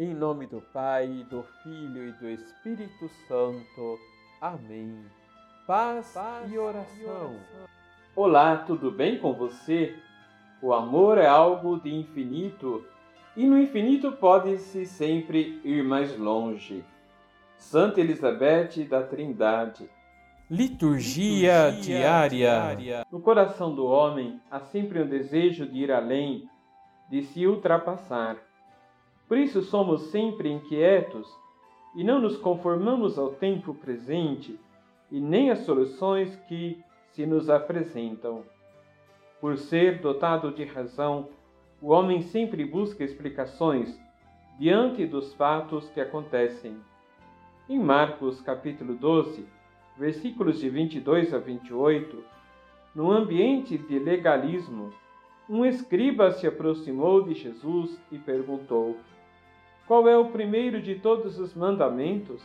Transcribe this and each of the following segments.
Em nome do Pai, do Filho e do Espírito Santo. Amém. Paz, Paz e, oração. e oração. Olá, tudo bem com você? O amor é algo de infinito e no infinito pode-se sempre ir mais longe. Santa Elizabeth da Trindade. Liturgia, Liturgia diária. diária. No coração do homem há sempre um desejo de ir além, de se ultrapassar. Por isso somos sempre inquietos e não nos conformamos ao tempo presente e nem às soluções que se nos apresentam. Por ser dotado de razão, o homem sempre busca explicações diante dos fatos que acontecem. Em Marcos capítulo 12, versículos de 22 a 28, no ambiente de legalismo, um escriba se aproximou de Jesus e perguntou: qual é o primeiro de todos os mandamentos?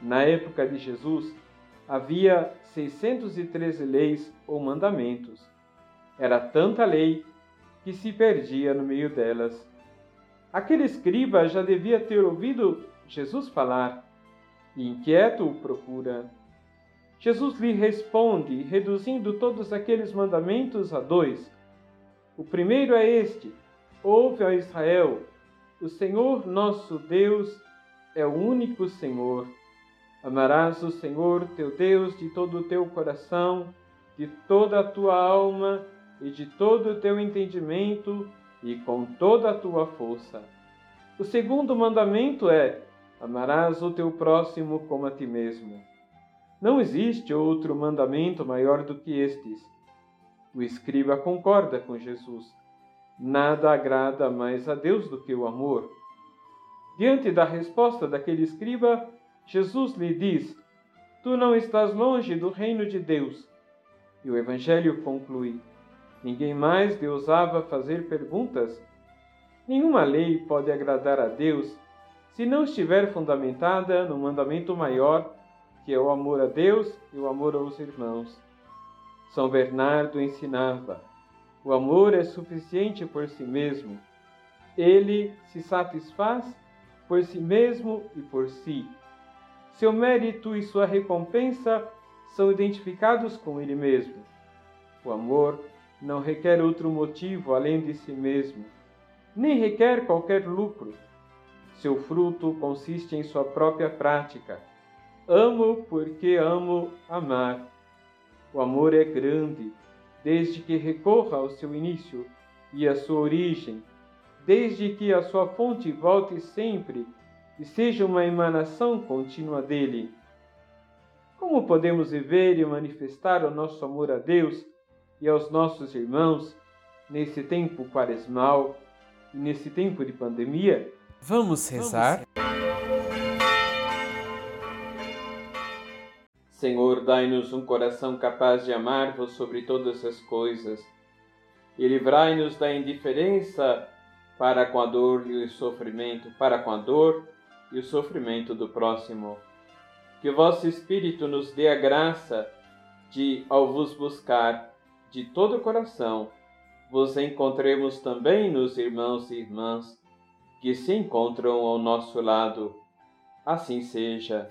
Na época de Jesus, havia 613 leis ou mandamentos. Era tanta lei que se perdia no meio delas. Aquele escriba já devia ter ouvido Jesus falar e inquieto o procura. Jesus lhe responde, reduzindo todos aqueles mandamentos a dois. O primeiro é este: Ouve, a Israel, o Senhor nosso Deus é o único Senhor. Amarás o Senhor teu Deus de todo o teu coração, de toda a tua alma e de todo o teu entendimento e com toda a tua força. O segundo mandamento é: amarás o teu próximo como a ti mesmo. Não existe outro mandamento maior do que estes. O escriba concorda com Jesus. Nada agrada mais a Deus do que o amor. Diante da resposta daquele escriba, Jesus lhe diz: Tu não estás longe do reino de Deus. E o Evangelho conclui: Ninguém mais lhe ousava fazer perguntas. Nenhuma lei pode agradar a Deus se não estiver fundamentada no mandamento maior, que é o amor a Deus e o amor aos irmãos. São Bernardo ensinava: o amor é suficiente por si mesmo. Ele se satisfaz por si mesmo e por si. Seu mérito e sua recompensa são identificados com ele mesmo. O amor não requer outro motivo além de si mesmo, nem requer qualquer lucro. Seu fruto consiste em sua própria prática. Amo porque amo amar. O amor é grande, desde que recorra ao seu início e à sua origem, desde que a sua fonte volte sempre e seja uma emanação contínua dele. Como podemos viver e manifestar o nosso amor a Deus e aos nossos irmãos nesse tempo quaresmal e nesse tempo de pandemia? Vamos rezar? Senhor, dai-nos um coração capaz de amar-vos sobre todas as coisas e livrai-nos da indiferença para com a dor e o sofrimento, para com a dor e o sofrimento do próximo. Que o vosso Espírito nos dê a graça de, ao vos buscar de todo o coração, vos encontremos também nos irmãos e irmãs que se encontram ao nosso lado. Assim seja.